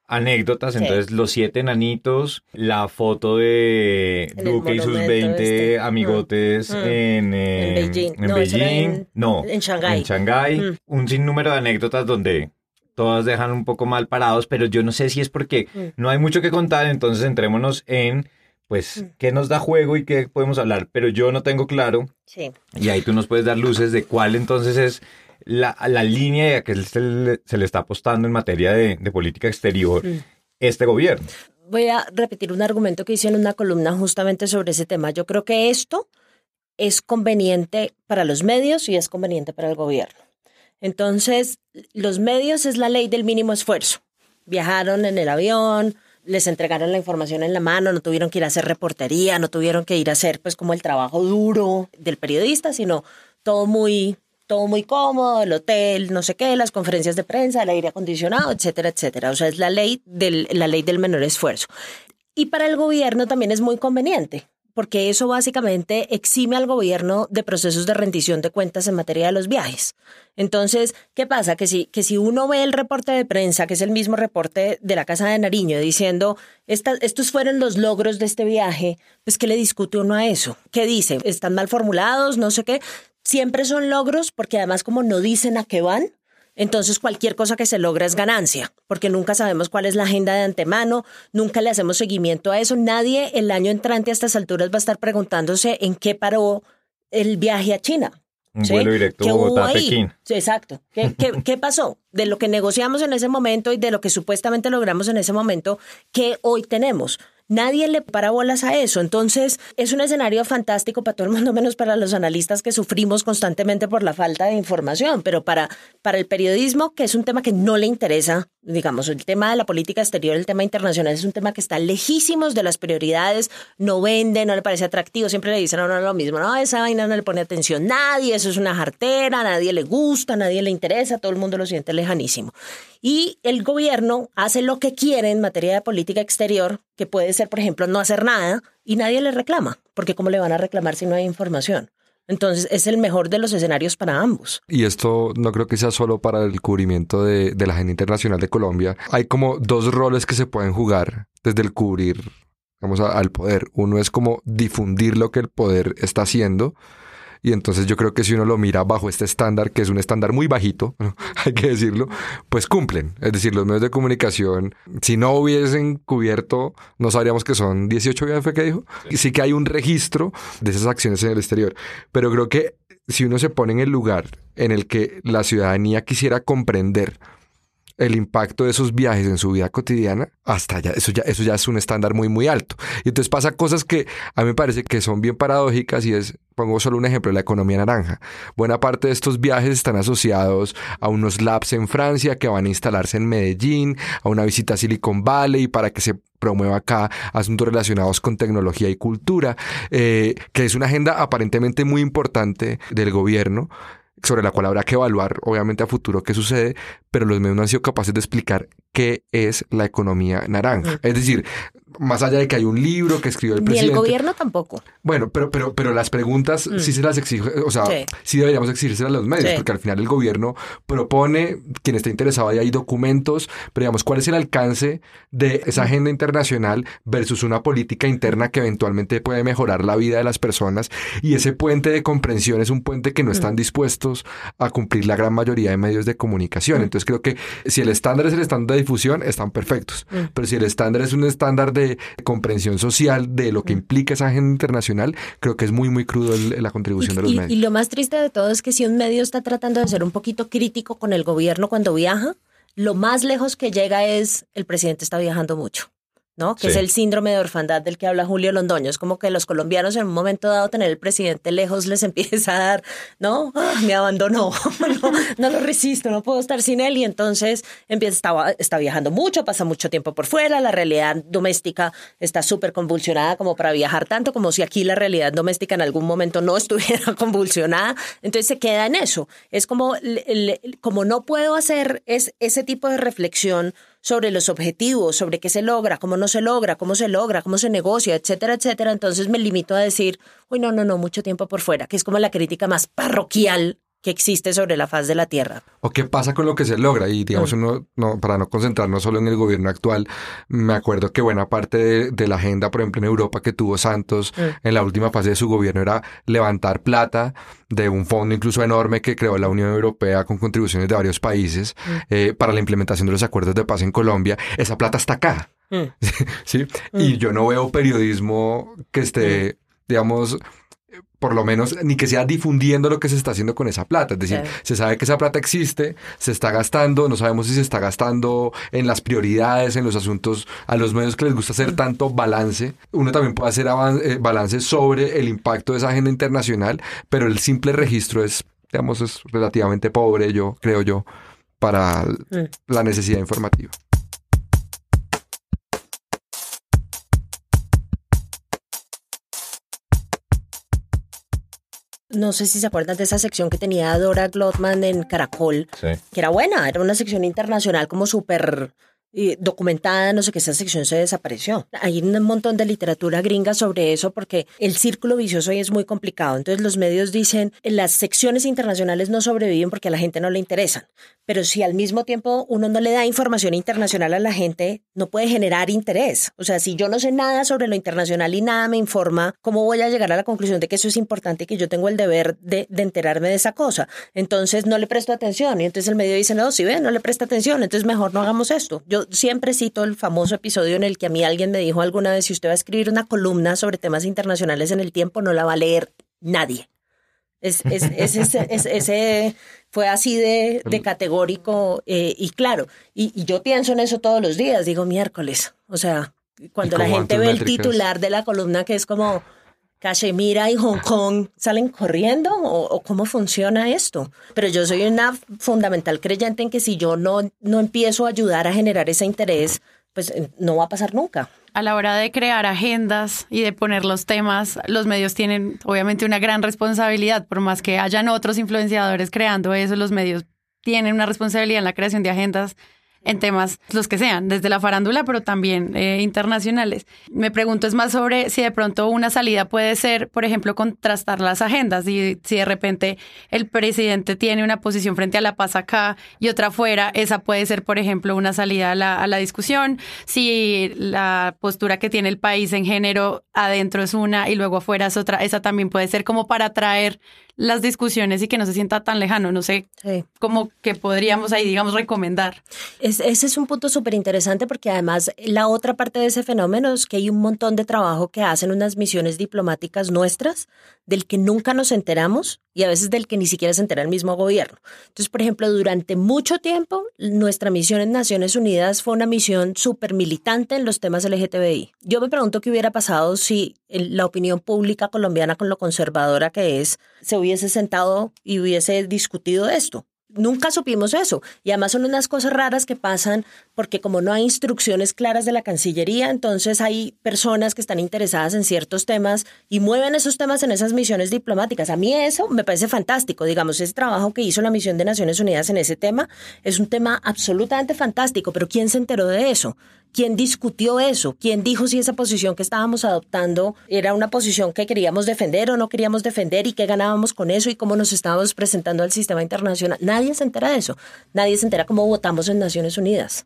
anécdotas, entonces los siete enanitos, la foto de Duque y sus 20 amigotes en, en, Beijing, en, no, Beijing. no, en Shanghái, en Shanghái. un sinnúmero de anécdotas donde todas dejan un poco mal parados, pero yo no sé si es porque no hay mucho que contar, entonces entrémonos en pues, qué nos da juego y qué podemos hablar, pero yo no tengo claro. Sí. Y ahí tú nos puedes dar luces de cuál entonces es la, la línea que se le, se le, está apostando en materia de, de política exterior este gobierno. Voy a repetir un argumento que hice en una columna justamente sobre ese tema. Yo creo que esto es conveniente para los medios y es conveniente para el gobierno. Entonces, los medios es la ley del mínimo esfuerzo. Viajaron en el avión, les entregaron la información en la mano, no tuvieron que ir a hacer reportería, no tuvieron que ir a hacer pues como el trabajo duro del periodista, sino todo muy todo muy cómodo, el hotel, no sé qué, las conferencias de prensa, el aire acondicionado, etcétera, etcétera. O sea, es la ley del, la ley del menor esfuerzo. Y para el gobierno también es muy conveniente, porque eso básicamente exime al gobierno de procesos de rendición de cuentas en materia de los viajes. Entonces, ¿qué pasa? Que si, que si uno ve el reporte de prensa, que es el mismo reporte de la Casa de Nariño, diciendo, estos fueron los logros de este viaje, pues ¿qué le discute uno a eso? ¿Qué dice? ¿Están mal formulados? No sé qué. Siempre son logros porque además como no dicen a qué van, entonces cualquier cosa que se logra es ganancia, porque nunca sabemos cuál es la agenda de antemano, nunca le hacemos seguimiento a eso. Nadie el año entrante a estas alturas va a estar preguntándose en qué paró el viaje a China. Un vuelo directo Bogotá-Pekín. Sí, exacto. ¿Qué, ¿Qué, qué, pasó? De lo que negociamos en ese momento y de lo que supuestamente logramos en ese momento, ¿qué hoy tenemos? Nadie le para bolas a eso. Entonces, es un escenario fantástico para todo el mundo, menos para los analistas que sufrimos constantemente por la falta de información, pero para, para el periodismo, que es un tema que no le interesa, digamos, el tema de la política exterior, el tema internacional, es un tema que está lejísimos de las prioridades, no vende, no le parece atractivo, siempre le dicen a uno lo mismo, no, esa vaina no le pone atención nadie, eso es una jartera, nadie le gusta, nadie le interesa, todo el mundo lo siente lejanísimo. Y el gobierno hace lo que quiere en materia de política exterior, que puede ser, por ejemplo, no hacer nada, y nadie le reclama, porque ¿cómo le van a reclamar si no hay información? Entonces es el mejor de los escenarios para ambos. Y esto no creo que sea solo para el cubrimiento de, de, la agenda internacional de Colombia. Hay como dos roles que se pueden jugar desde el cubrir vamos, al poder. Uno es como difundir lo que el poder está haciendo y entonces yo creo que si uno lo mira bajo este estándar, que es un estándar muy bajito, hay que decirlo, pues cumplen. Es decir, los medios de comunicación, si no hubiesen cubierto, no sabríamos que son 18 días, fue que dijo. Sí que hay un registro de esas acciones en el exterior. Pero creo que si uno se pone en el lugar en el que la ciudadanía quisiera comprender el impacto de esos viajes en su vida cotidiana, hasta allá, eso ya, eso ya es un estándar muy, muy alto. Y entonces pasa cosas que a mí me parece que son bien paradójicas y es, pongo solo un ejemplo, la economía naranja. Buena parte de estos viajes están asociados a unos labs en Francia que van a instalarse en Medellín, a una visita a Silicon Valley para que se promueva acá asuntos relacionados con tecnología y cultura, eh, que es una agenda aparentemente muy importante del gobierno sobre la cual habrá que evaluar, obviamente, a futuro qué sucede, pero los medios no han sido capaces de explicar qué es la economía naranja. Es decir, más allá de que hay un libro que escribió el presidente. Ni el gobierno tampoco. Bueno, pero, pero, pero las preguntas sí se las exige, o sea, sí, deberíamos exigirse a los medios, porque al final el gobierno propone, quien esté interesado, ahí hay documentos, pero digamos, ¿cuál es el alcance de esa agenda internacional versus una política interna que eventualmente puede mejorar la vida de las personas? Y ese puente de comprensión es un puente que no están dispuestos a cumplir la gran mayoría de medios de comunicación. Entonces creo que si el estándar es el estándar de difusión, están perfectos. Pero si el estándar es un estándar de comprensión social de lo que implica esa agenda internacional, creo que es muy, muy crudo el, la contribución y, de los y, medios. Y lo más triste de todo es que si un medio está tratando de ser un poquito crítico con el gobierno cuando viaja, lo más lejos que llega es el presidente está viajando mucho. ¿No? Que es el síndrome de orfandad del que habla Julio Londoño. Es como que los colombinos en un momento dado tener el presidente lejos les empieza a dar, ¿no? Ah, me abandonó, no, no lo resisto, no puedo estar sin él y entonces empieza, está, está viajando mucho, pasa mucho tiempo por fuera, la realidad doméstica está súper convulsionada como para viajar tanto, como si aquí la realidad doméstica en algún momento no estuviera convulsionada, entonces se queda en eso. Es como, como no puedo hacer es, ese tipo de reflexión sobre los objetivos, sobre qué se logra, cómo no se logra, cómo se logra, cómo se negocia, etcétera, etcétera. Entonces me limito a decir, uy, no, no, no, mucho tiempo por fuera, que es como la crítica más parroquial que existe sobre la faz de la Tierra. ¿O qué pasa con lo que se logra? Y digamos, uno, no, para no concentrarnos solo en el gobierno actual, me acuerdo que buena parte de, de la agenda, por ejemplo, en Europa que tuvo Santos Mm. en la última fase de su gobierno era levantar plata de un fondo incluso enorme que creó la Unión Europea con contribuciones de varios países eh, para la implementación de los acuerdos de paz en Colombia. Esa plata está acá. ¿sí? Y yo no veo periodismo que esté, digamos, por lo menos, ni que sea difundiendo lo que se está haciendo con esa plata. Es decir, Claro. se sabe que esa plata existe, se está gastando, no sabemos si se está gastando en las prioridades, en los asuntos, a los medios que les gusta hacer tanto balance. Uno también puede hacer eh, balance sobre el impacto de esa agenda internacional, pero el simple registro es, digamos, es relativamente pobre, yo creo yo, para la necesidad informativa. No sé si se acuerdan de esa sección que tenía Dora Glotman en Caracol, Sí. que era buena, era una sección internacional como súper documentada, no sé qué, esa sección se desapareció. Hay un montón de literatura gringa sobre eso porque el círculo vicioso ahí es muy complicado. Entonces los medios dicen, las secciones internacionales no sobreviven porque a la gente no le interesan. Pero si al mismo tiempo uno no le da información internacional a la gente, no puede generar interés. O sea, si yo no sé nada sobre lo internacional y nada me informa, ¿cómo voy a llegar a la conclusión de que eso es importante y que yo tengo el deber de, enterarme de esa cosa? Entonces no le presto atención y entonces el medio dice, no, si ve, no le presta atención, entonces mejor no hagamos esto. Yo siempre cito el famoso episodio en el que a mí alguien me dijo alguna vez, si usted va a escribir una columna sobre temas internacionales en el tiempo, no la va a leer nadie. Es, es, es- es- es- ese fue así de, de categórico eh, y claro, y, y yo pienso en eso todos los días, digo miércoles, o sea, cuando ¿Y la gente ve el titular de la columna que es como Cachemira y Hong Kong, ¿salen corriendo o, o cómo funciona esto? Pero yo soy una fundamental creyente en que si yo no, no empiezo a ayudar a generar ese interés, pues eh, no va a pasar nunca. A la hora de crear agendas y de poner los temas, los medios tienen obviamente una gran responsabilidad, por más que hayan otros influenciadores creando eso, los medios tienen una responsabilidad en la creación de agendas en temas los que sean, desde la farándula, pero también eh, internacionales. Me pregunto es más sobre si de pronto una salida puede ser, por ejemplo, contrastar las agendas y si de repente el presidente tiene una posición frente a la paz acá y otra afuera, esa puede ser, por ejemplo, una salida a la, a la discusión. Si la postura que tiene el país en género adentro es una y luego afuera es otra, esa también puede ser como para atraer las discusiones y que no se sienta tan lejano. No sé cómo que podríamos ahí, digamos, recomendar. Es- ese es un punto súper interesante porque además la otra parte de ese fenómeno es que hay un montón de trabajo que hacen unas misiones diplomáticas nuestras del que nunca nos enteramos y a veces del que ni siquiera se entera el mismo gobierno. Entonces, por ejemplo, durante mucho tiempo nuestra misión en Naciones Unidas fue una misión súper militante en los temas LGTBI. Yo me pregunto qué hubiera pasado si la opinión pública colombiana con lo conservadora que es se hubiese sentado y hubiese discutido esto. Nunca supimos eso. Y además son unas cosas raras que pasan porque como no hay instrucciones claras de la Cancillería, entonces hay personas que están interesadas en ciertos temas y mueven esos temas en esas misiones diplomáticas. A mí eso me parece fantástico. Digamos, ese trabajo que hizo la misión de Naciones Unidas en ese tema es un tema absolutamente fantástico, pero ¿quién se enteró de eso? ¿Quién discutió eso? ¿Quién dijo si esa posición que estábamos adoptando era una posición que queríamos defender o no queríamos defender y qué ganábamos con eso y cómo nos estábamos presentando al sistema internacional? Nadie se entera de eso. Nadie se entera cómo votamos en Naciones Unidas.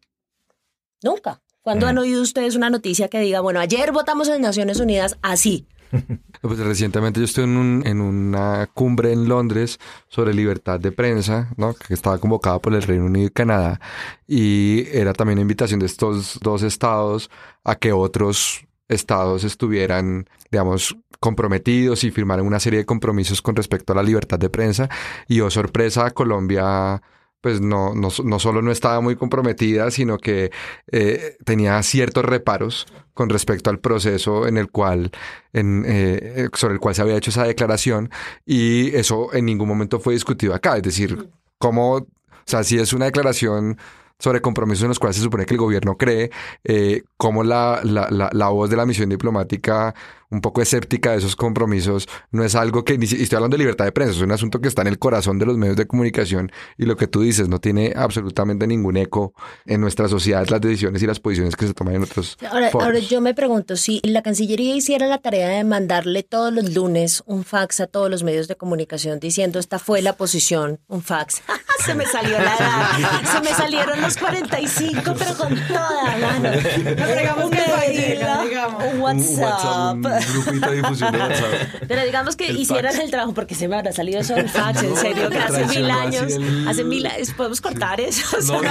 Nunca. ¿Cuándo han oído ustedes una noticia que diga, bueno, ayer votamos en Naciones Unidas así? Pues recientemente yo estuve en, un- en una cumbre en Londres sobre libertad de prensa, ¿no? que estaba convocada por el Reino Unido y Canadá, y era también una invitación de estos dos estados a que otros estados estuvieran, digamos, comprometidos y firmaran una serie de compromisos con respecto a la libertad de prensa. Y oh sorpresa, Colombia pues no, no, no solo no estaba muy comprometida, sino que eh, tenía ciertos reparos con respecto al proceso en el cual, en, eh, sobre el cual se había hecho esa declaración y eso en ningún momento fue discutido acá. Es decir, cómo, o sea, si es una declaración sobre compromisos en los cuales se supone que el gobierno cree, eh, cómo la, la, la, la voz de la misión diplomática un poco escéptica de esos compromisos, no es algo que, y estoy hablando de libertad de prensa, es un asunto que está en el corazón de los medios de comunicación y lo que tú dices no tiene absolutamente ningún eco en nuestra sociedad, las decisiones y las posiciones que se toman en otros Ahora, foros. ahora yo me pregunto, si la Cancillería hiciera la tarea de mandarle todos los lunes un fax a todos los medios de comunicación diciendo esta fue la posición, un fax. se me salió la edad, se me salieron los 45, pero con toda mano. digamos que Un digamos. Un WhatsApp. Un grupito de difusión de WhatsApp. Pero digamos que El hicieran fax. el trabajo, porque se me habrá salido eso del fax, en serio, que hace mil años, el- hace mil años, podemos cortar eso. O No, sea,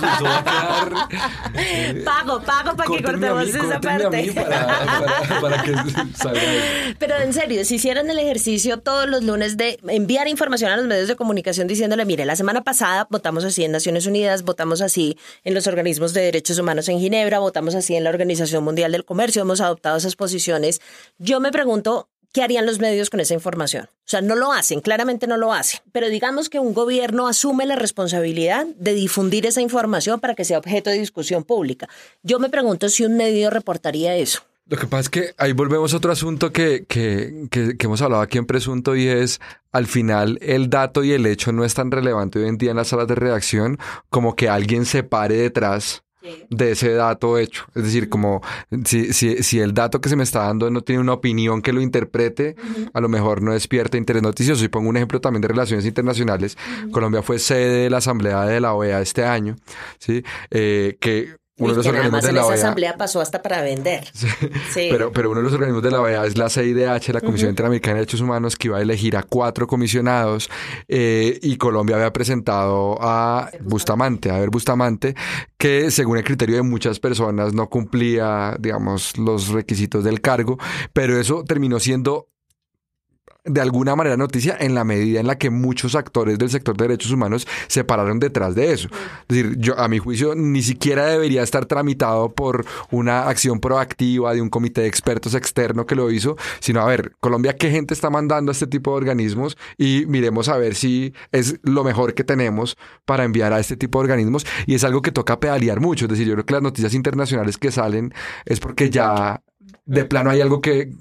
no, eso va a quedar- pago, pago para que Córtenme a mí, cortemos esa córtenme a mí parte. para, para- para que salga eso. Pero en serio, si hicieran el ejercicio todos los lunes de enviar información a los medios de comunicación diciéndole, mire, la semana pasada votamos así en Naciones Unidas, votamos así en los organismos de derechos humanos en Ginebra, votamos así en la Organización Mundial del Comercio, hemos adoptado esas posiciones. Yo me pregunto, ¿qué harían los medios con esa información? O sea, no lo hacen, claramente no lo hacen. Pero digamos que un gobierno asume la responsabilidad de difundir esa información para que sea objeto de discusión pública. Yo me pregunto si un medio reportaría eso. Lo que pasa es que ahí volvemos a otro asunto que, que, que, hemos hablado aquí en Presunto y es, al final, el dato y el hecho no es tan relevante hoy en día en las salas de redacción como que alguien se pare detrás de ese dato hecho. Es decir, como si, si, si el dato que se me está dando no tiene una opinión que lo interprete, a lo mejor no despierta interés noticioso. Y pongo un ejemplo también de relaciones internacionales. Colombia fue sede de la Asamblea de la OEA este año, ¿sí? Eh, que uno de los que nada más en esa OEA... asamblea pasó hasta para vender. Sí. Pero, pero uno de los organismos de la OEA es la CIDH, la Comisión. Interamericana de Derechos Humanos, que iba a elegir a cuatro comisionados eh, y Colombia había presentado a Bustamante, a ver Bustamante, que según el criterio de muchas personas no cumplía, digamos, los requisitos del cargo, pero eso terminó siendo de alguna manera noticia en la medida en la que muchos actores del sector de derechos humanos se pararon detrás de eso. Es decir, yo a mi juicio ni siquiera debería estar tramitado por una acción proactiva de un comité de expertos externo que lo hizo, sino a ver, Colombia, ¿qué gente está mandando a este tipo de organismos? Y miremos a ver si es lo mejor que tenemos para enviar a este tipo de organismos. Y es algo que toca pedalear mucho. Es decir, yo creo que las noticias internacionales que salen es porque ya de plano hay algo que,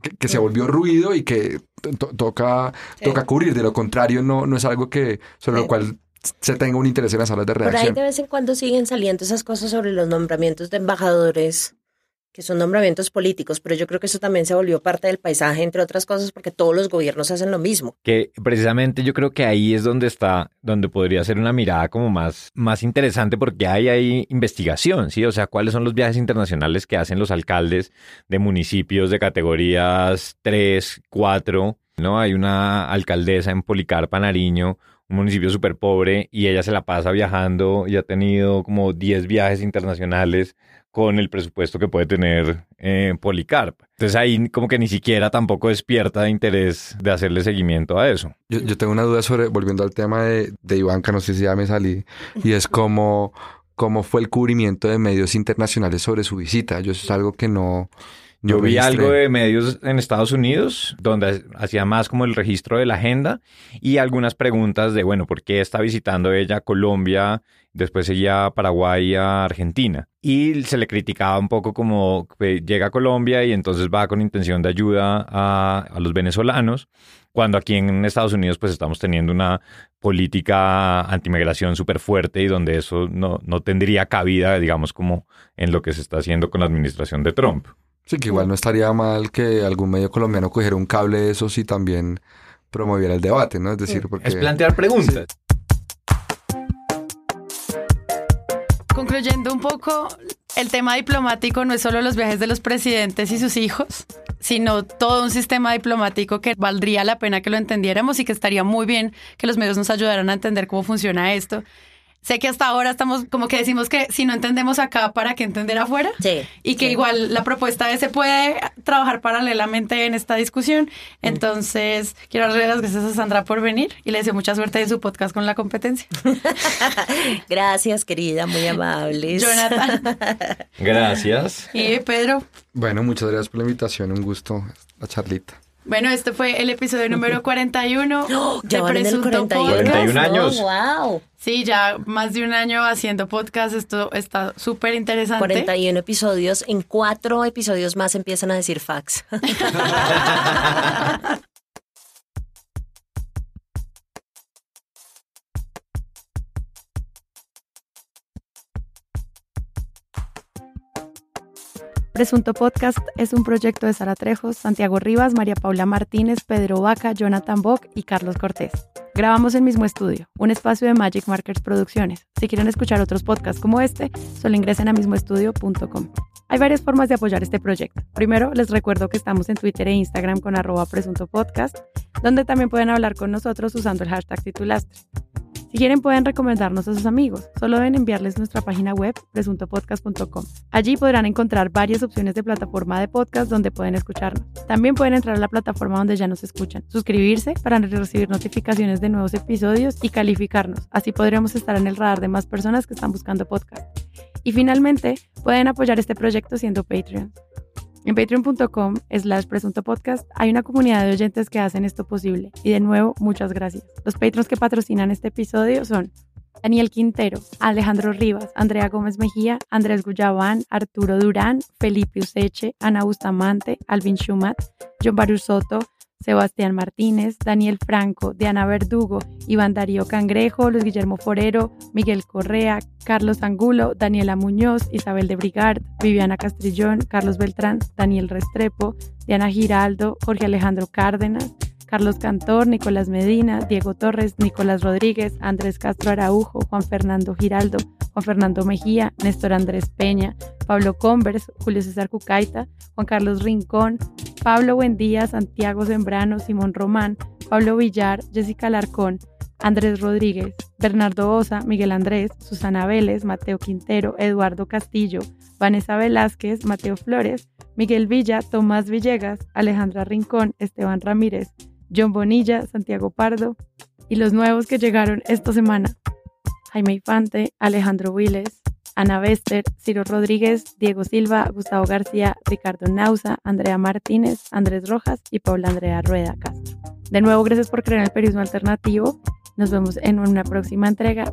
que, que se volvió ruido y que to- toca, toca cubrir. De lo contrario, no, no es algo que sobre lo cual se tenga un interés en las salas de Por ahí redacción. de vez en cuando siguen saliendo esas cosas sobre los nombramientos de embajadores, que son nombramientos políticos, pero yo creo que eso también se volvió parte del paisaje, entre otras cosas, porque todos los gobiernos hacen lo mismo. Que precisamente yo creo que ahí es donde está, donde podría ser una mirada como más, más interesante porque hay investigación, ¿sí? O sea, cuáles son los viajes internacionales que hacen los alcaldes de municipios de categorías 3, 4, ¿no? Hay una alcaldesa en Policarpa, Nariño, un municipio súper pobre y ella se la pasa viajando y ha tenido como 10 viajes internacionales con el presupuesto que puede tener eh, Policarpa. Entonces ahí como que ni siquiera tampoco despierta interés de hacerle seguimiento a eso. Yo, yo tengo una duda sobre, volviendo al tema de, de Ivanka, no sé si ya me salí, y es cómo, cómo fue el cubrimiento de medios internacionales sobre su visita. Yo eso es algo que no... no Yo vi registré. algo de medios en Estados Unidos donde hacía más como el registro de la agenda y algunas preguntas de, bueno, ¿por qué está visitando ella Colombia? Después seguía a Paraguay y a Argentina. Y se le criticaba un poco como que llega a Colombia y entonces va con intención de ayuda a, a los venezolanos, cuando aquí en Estados Unidos pues estamos teniendo una política antimigración súper fuerte y donde eso no, no tendría cabida, digamos, como en lo que se está haciendo con la administración de Trump. Sí, que igual no estaría mal que algún medio colombiano cogiera un cable de esos y también promoviera el debate, ¿no? Es decir, porque... Es plantear preguntas. Concluyendo un poco, el tema diplomático no es solo los viajes de los presidentes y sus hijos, sino todo un sistema diplomático que valdría la pena que lo entendiéramos y que estaría muy bien que los medios nos ayudaran a entender cómo funciona esto. Sé que hasta ahora estamos como que decimos que si no entendemos acá, ¿para qué entender afuera? Sí. Y que sí. igual la propuesta es se puede trabajar paralelamente en esta discusión. Entonces, quiero darle las gracias a Sandra por venir y le deseo mucha suerte en su podcast con la competencia. Gracias, querida, muy amables. Jonathan. Gracias. Y Pedro. Bueno, muchas gracias por la invitación, un gusto la charlita. Bueno, este fue el episodio número 41 ya de van en el Presunto 41. Podcast. 41 años. wow. Sí, ya más de un año haciendo podcast. Esto está súper interesante. 41 episodios. En cuatro episodios más empiezan a decir fax. Presunto Podcast es un proyecto de Sara Trejos, Santiago Rivas, María Paula Martínez, Pedro Vaca, Jonathan Bock y Carlos Cortés. Grabamos el mismo estudio, un espacio de Magic Markers Producciones. Si quieren escuchar otros podcasts como este, solo ingresen a mismoestudio.com. Hay varias formas de apoyar este proyecto. Primero, les recuerdo que estamos en Twitter e Instagram con arroba presunto podcast, donde también pueden hablar con nosotros usando el hashtag titulastre. Si quieren pueden recomendarnos a sus amigos, solo deben enviarles nuestra página web presuntopodcast.com. Allí podrán encontrar varias opciones de plataforma de podcast donde pueden escucharnos. También pueden entrar a la plataforma donde ya nos escuchan, suscribirse para recibir notificaciones de nuevos episodios y calificarnos. Así podremos estar en el radar de más personas que están buscando podcast. Y finalmente, pueden apoyar este proyecto siendo Patreon. En patreon.com slash presunto podcast hay una comunidad de oyentes que hacen esto posible. Y de nuevo, muchas gracias. Los patrons que patrocinan este episodio son Daniel Quintero, Alejandro Rivas, Andrea Gómez Mejía, Andrés Guyabán, Arturo Durán, Felipe Useche, Ana Bustamante, Alvin Schumat, John Barus Soto, Sebastián Martínez, Daniel Franco, Diana Verdugo, Iván Darío Cangrejo, Luis Guillermo Forero, Miguel Correa, Carlos Angulo, Daniela Muñoz, Isabel de Brigard, Viviana Castrillón, Carlos Beltrán, Daniel Restrepo, Diana Giraldo, Jorge Alejandro Cárdenas, Carlos Cantor, Nicolás Medina, Diego Torres, Nicolás Rodríguez, Andrés Castro Araujo, Juan Fernando Giraldo, Juan Fernando Mejía, Néstor Andrés Peña, Pablo Convers, Julio César Cucaita, Juan Carlos Rincón, Pablo Buendía, Santiago Sembrano, Simón Román, Pablo Villar, Jessica Larcón, Andrés Rodríguez, Bernardo Osa, Miguel Andrés, Susana Vélez, Mateo Quintero, Eduardo Castillo, Vanessa Velázquez, Mateo Flores, Miguel Villa, Tomás Villegas, Alejandra Rincón, Esteban Ramírez, John Bonilla, Santiago Pardo y los nuevos que llegaron esta semana. Jaime Infante, Alejandro Wiles, Ana Bester, Ciro Rodríguez, Diego Silva, Gustavo García, Ricardo Nausa, Andrea Martínez, Andrés Rojas y Paula Andrea Rueda Castro. De nuevo, gracias por creer en el periodismo alternativo. Nos vemos en una próxima entrega.